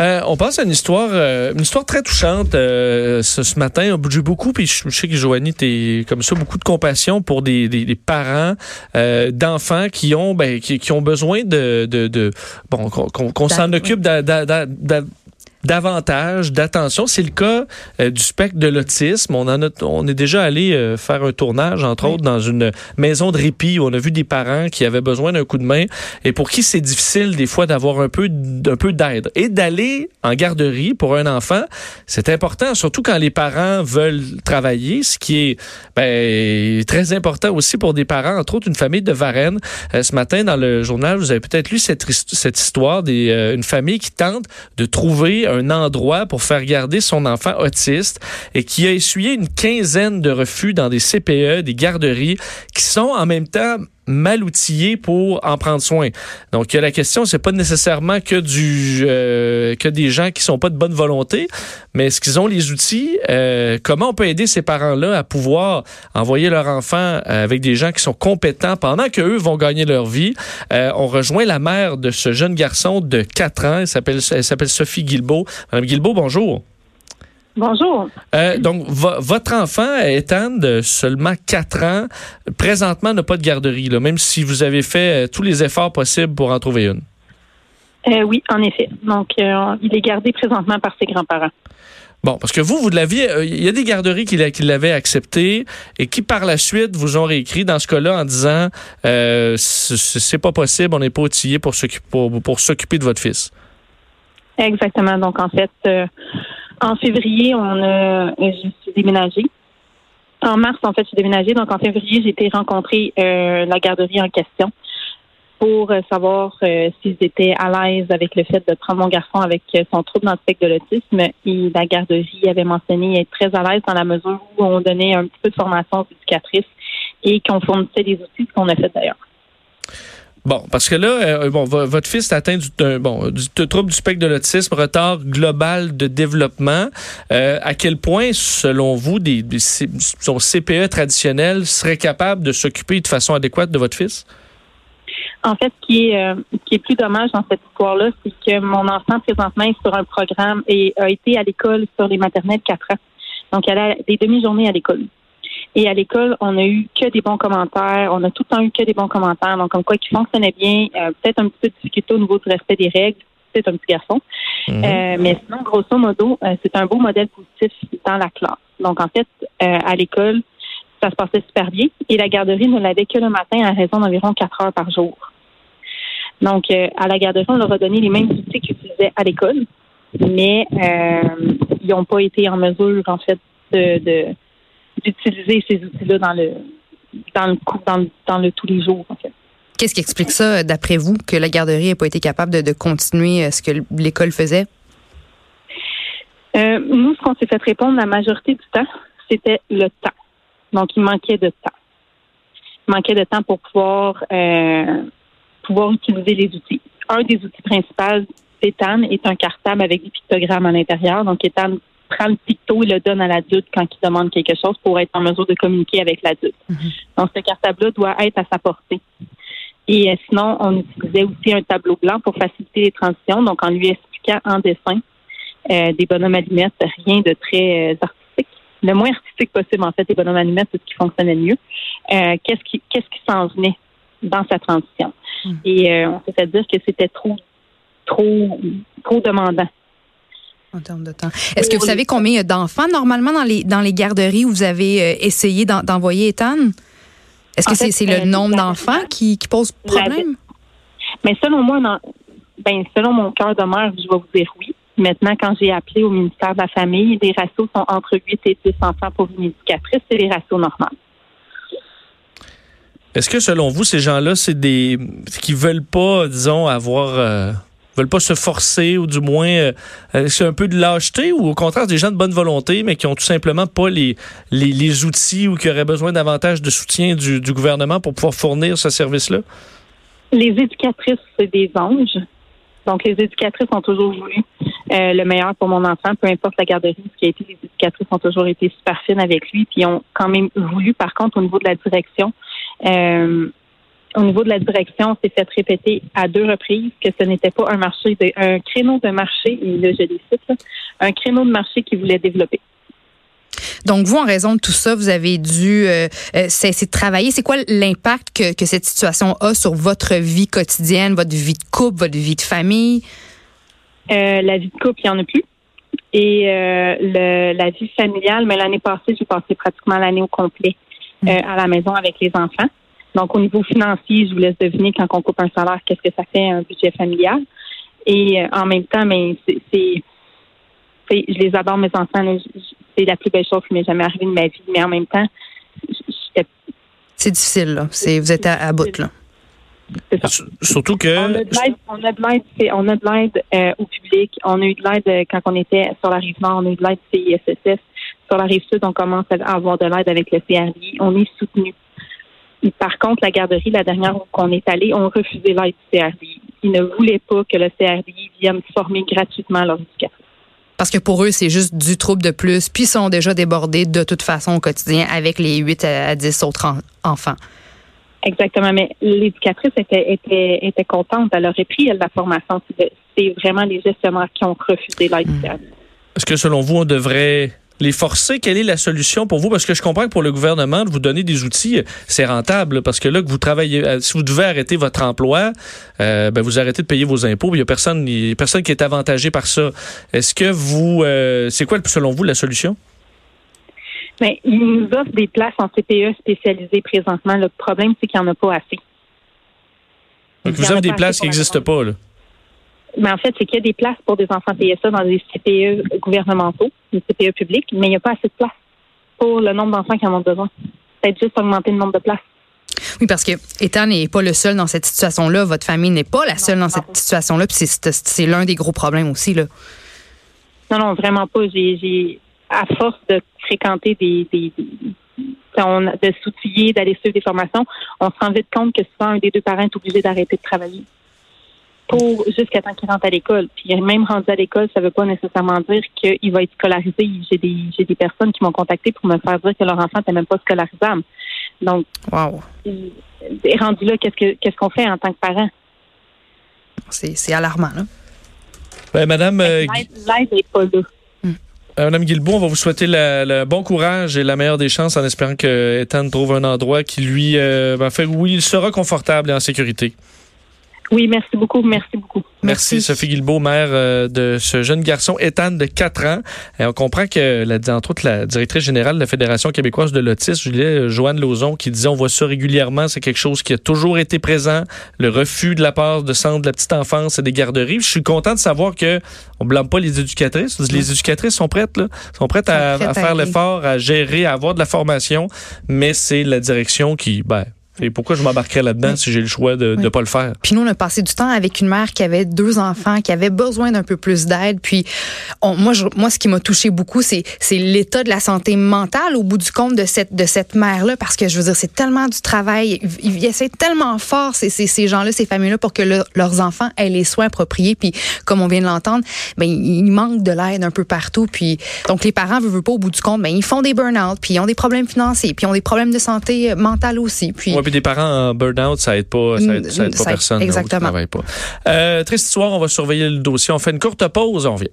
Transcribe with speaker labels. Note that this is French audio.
Speaker 1: Euh, on passe à une histoire, euh, une histoire très touchante euh, ce, matin. J'ai beaucoup, puis je, sais que Joanie, t'es comme ça, beaucoup de compassion pour des, des, parents d'enfants qui ont ben, qui, qui, ont besoin de, de, de bon qu'on s'en occupe davantage d'attention. C'est le cas euh, du spectre de l'autisme. On en a, on est déjà allé euh, faire un tournage, entre autres, dans une maison de répit où on a vu des parents qui avaient besoin d'un coup de main et pour qui c'est difficile des fois d'avoir un peu, un peu d'aide et d'aller en garderie pour un enfant. C'est important, surtout quand les parents veulent travailler, ce qui est ben, très important aussi pour des parents, entre autres une famille de Varennes. Euh, ce matin, dans le journal, vous avez peut-être lu cette, cette histoire d'une famille qui tente de trouver un endroit pour faire garder son enfant autiste et qui a essuyé une quinzaine de refus dans des CPE, des garderies, qui sont en même temps mal outillés pour en prendre soin. Donc la question c'est pas nécessairement euh, que des gens qui sont pas de bonne volonté, mais est-ce qu'ils ont les outils? Euh, Comment on peut aider ces parents-là à pouvoir envoyer leur enfant euh, avec des gens qui sont compétents pendant que eux vont gagner leur vie? On rejoint la mère de ce jeune garçon de 4 ans. Elle s'appelle elle s'appelle Sophie Guilbeault. Madame Guilbeault, bonjour.
Speaker 2: Bonjour.
Speaker 1: Euh, donc, votre enfant, Ethan, de seulement 4 ans, présentement n'a pas de garderie, là, même si vous avez fait euh, tous les efforts possibles pour en trouver une.
Speaker 2: Euh, oui, en effet. Donc, il est gardé présentement par ses grands-parents.
Speaker 1: Bon, parce que vous, vous l'aviez, il y a des garderies qui, l'avaient accepté et qui par la suite vous ont réécrit dans ce cas-là en disant c'est pas possible, on n'est pas outillé pour s'occuper pour s'occuper de votre fils.
Speaker 2: Exactement. Donc en fait, en février, on a, je suis déménagée. En mars, en fait, je suis déménagée. Donc, en février, j'ai été rencontrer euh, la garderie en question pour euh, savoir euh, s'ils étaient à l'aise avec le fait de prendre mon garçon avec son trouble dans de l'autisme. Et la garderie avait mentionné être très à l'aise dans la mesure où on donnait un petit peu de formation aux éducatrices et qu'on fournissait des outils, ce qu'on a fait d'ailleurs.
Speaker 1: Bon, parce que là, euh, bon, votre fils est atteint du, bon, du, trouble du spectre de l'autisme, retard global de développement. Euh, à quel point, selon vous, des, son CPE traditionnel serait capable de s'occuper de façon adéquate de votre fils?
Speaker 2: En fait, ce qui est, euh, qui est plus dommage dans cette histoire-là, c'est que mon enfant présentement est sur un programme et a été à l'école sur les maternelles 4 ans. Donc, elle a des demi-journées à l'école. Et à l'école, on a eu que des bons commentaires. On a tout le temps eu que des bons commentaires. Donc, comme quoi, qui fonctionnait bien. Euh, peut-être un petit peu de difficulté au niveau du respect des règles. C'est un petit garçon. Mhm. Euh, mais sinon, grosso modo, euh, c'est un beau modèle positif dans la classe. Donc, en fait, à l'école, ça se passait super bien. Et la garderie ne l'avait que le matin à raison d'environ quatre heures par jour. Donc, à la garderie, on leur a donné les mêmes outils qu'ils utilisaient à l'école, mais ils n'ont pas été en mesure, en fait, de d'utiliser ces outils-là dans le dans le dans dans le tous les jours en fait.
Speaker 3: Qu'est-ce qui explique ça, d'après vous, que la garderie n'ait pas été capable de, continuer euh, ce que l'école faisait?
Speaker 2: Euh, nous, ce qu'on s'est fait répondre la majorité du temps, c'était le temps. Donc, il manquait de temps. Il manquait de temps pour pouvoir euh, pouvoir utiliser les outils. Un des outils principaux d'Ethan est un cartable avec des pictogrammes à l'intérieur. Donc, Ethan prend le picto et le donne à l'adulte quand il demande quelque chose pour être en mesure de communiquer avec l'adulte. Mhm. Donc, ce cartable-là doit être à sa portée. Et euh, sinon, on utilisait aussi un tableau blanc pour faciliter les transitions, donc en lui expliquant en dessin euh, des bonhommes allumettes, rien de très euh, artistique. Le moins artistique possible, en fait, des bonhommes allumettes, c'est ce qui fonctionnait le mieux. qu'est-ce qui qu'est-ce qui s'en venait dans sa transition? Mhm. Et on s'est fait dire que c'était trop trop trop demandant
Speaker 3: en termes de temps. Est-ce que vous savez combien il y a d'enfants normalement dans les, dans les garderies où vous avez euh, essayé d'envoyer Ethan? Est-ce que c'est le euh, nombre d'enfants qui, qui, pose problème?
Speaker 2: Mais selon moi, ben, selon mon cœur de mère, je vais vous dire oui. Maintenant, quand j'ai appelé au ministère de la Famille, les ratios sont entre 8 et 10 enfants pour une éducatrice. C'est les ratios normaux.
Speaker 1: Est-ce que selon vous, ces gens-là, c'est des qui veulent pas, disons, avoir euh, veulent pas se forcer ou du moins euh, euh, c'est un peu de lâcheté ou au contraire des gens de bonne volonté mais qui ont tout simplement pas les, les, outils ou qui auraient besoin davantage de soutien du, gouvernement pour pouvoir fournir ce service-là?
Speaker 2: Les éducatrices, c'est des anges. Donc, les éducatrices ont toujours voulu euh, le meilleur pour mon enfant, peu importe la garderie, ce qui a été, les éducatrices ont toujours été super fines avec lui, puis ont quand même voulu, par contre, au niveau de la direction, au niveau de la direction, c'est fait répéter à deux reprises que ce n'était pas un marché, de, un créneau de marché, et là je les cite, un créneau de marché qui voulait développer.
Speaker 3: Donc, vous, en raison de tout ça, vous avez dû euh, euh, cesser de travailler. C'est quoi l'impact que, que, cette situation a sur votre vie quotidienne, votre vie de couple, votre vie de famille?
Speaker 2: Euh, la vie de couple, il n'y en a plus. Et euh, le, la vie familiale, mais l'année passée, j'ai passé pratiquement l'année au complet mm. à la maison avec les enfants. Donc, au niveau financier, je vous laisse deviner quand on coupe un salaire, qu'est-ce que ça fait un budget familial. Et en même temps, mais c'est je les adore, mes enfants. C'est la plus belle chose qui m'est jamais arrivée de ma vie. Mais en même temps,
Speaker 3: c'est difficile, là. vous êtes à, bout, là.
Speaker 1: Surtout que.
Speaker 2: On a de l'aide, on a de l'aide euh, au public. On a eu de l'aide euh, quand on était sur la rive nord. On a eu de l'aide CISSS. Sur la rive sud, on commence à avoir de l'aide avec le CRI. On est soutenu. Par contre, la garderie, la dernière où on est allé, ont refusé l'aide du CRI. Ils ne voulaient pas que le CRI vienne former gratuitement leurs éducateurs.
Speaker 3: Parce que pour eux, c'est juste du trouble de plus, puis ils sont déjà débordés de toute façon au quotidien avec les 8 à 10 autres enfants.
Speaker 2: Exactement, mais l'éducatrice était, était, était contente. Elle aurait pris la formation. C'est vraiment les gestionnaires qui ont refusé l'aide. Hmm.
Speaker 1: Est-ce que selon vous, on devrait les forcer, quelle est la solution pour vous? Parce que je comprends que pour le gouvernement, de vous donner des outils, c'est rentable. Parce que là, que vous travaillez, euh, si vous devez arrêter votre emploi, euh, ben vous arrêtez de payer vos impôts. Il n'y a personne, il y a personne qui est avantagé par ça. Est-ce que vous, euh, c'est quoi, selon vous, la solution?
Speaker 2: Bien, ils nous offrent des places en CPE spécialisées présentement. Le problème, c'est qu'il n'y en a pas assez.
Speaker 1: Donc, vous avez des places qui n'existent pas, là?
Speaker 2: Mais en fait, c'est qu'il y a des places pour des enfants TSA dans des CPE gouvernementaux, des CPE publics, mais il n'y a pas assez de places pour le nombre d'enfants qui en ont besoin. Peut-être juste augmenter le nombre de places.
Speaker 3: Oui, parce que Ethan n'est pas le seul dans cette situation-là. Votre famille n'est pas la seule dans cette situation-là. Puis c'est l'un des gros problèmes aussi. Là.
Speaker 2: Non, non, vraiment pas. J'ai, à force de fréquenter des, des, de s'outiller, d'aller suivre des formations, on se rend vite compte que souvent un des deux parents est obligé d'arrêter de travailler pour jusqu'à temps qu'il rentre à l'école. Puis même rendu à l'école, ça ne veut pas nécessairement dire qu'il va être scolarisé. J'ai des j'ai des personnes qui m'ont contacté pour me faire dire que leur enfant n'était même pas scolarisable. Donc,
Speaker 3: wow.
Speaker 2: rendu là, qu'est-ce que qu'est-ce qu'on fait en tant que parent?
Speaker 3: C'est alarmant, là.
Speaker 1: Ben, Madame.
Speaker 2: Euh, l'aide n'est pas là.
Speaker 1: Euh, Madame Guilbault, on va vous souhaiter le bon courage et la meilleure des chances en espérant que Ethan trouve un endroit qui lui euh, faire où il sera confortable et en sécurité.
Speaker 2: Oui, merci beaucoup. Merci beaucoup.
Speaker 1: Merci, Sophie Guilbeault, mère euh, de ce jeune garçon, Ethan, de 4 ans. Et on comprend que, la, entre autres, la directrice générale de la Fédération québécoise de l'autisme, Julie, euh, Joanne Lauzon, qui disait on voit ça régulièrement, c'est quelque chose qui a toujours été présent, le refus de la part de centres de la petite enfance et des garderies. Je suis content de savoir que on blâme pas les éducatrices. Les éducatrices sont prêtes, là, sont prêtes à, à faire l'effort, à gérer, à avoir de la formation, mais c'est la direction qui, ben, et pourquoi je m'embarquerais là-dedans si j'ai le choix de ne pas le faire?
Speaker 3: Puis nous, on a passé du temps avec une mère qui avait deux enfants, qui avait besoin d'un peu plus d'aide. Puis moi, je, moi, ce qui m'a touché beaucoup, c'est l'état de la santé mentale au bout du compte de cette, de cette mère-là. Parce que je veux dire, c'est tellement du travail. Ils, essaient tellement fort, ces, ces, ces gens-là, ces familles-là, pour que leurs enfants aient les soins appropriés. Puis comme on vient de l'entendre, ben, il manque de l'aide un peu partout. Puis donc les parents, veulent pas au bout du compte, ben, ils font des burn-out, puis ils ont des problèmes financiers, puis ils ont des problèmes de santé mentale aussi. Puis
Speaker 1: des parents en burn-out, ça aide pas, ça aide, ça aide pas personne.
Speaker 3: Exactement.
Speaker 1: pas. Euh, triste histoire, on va surveiller le dossier. On fait une courte pause, on revient.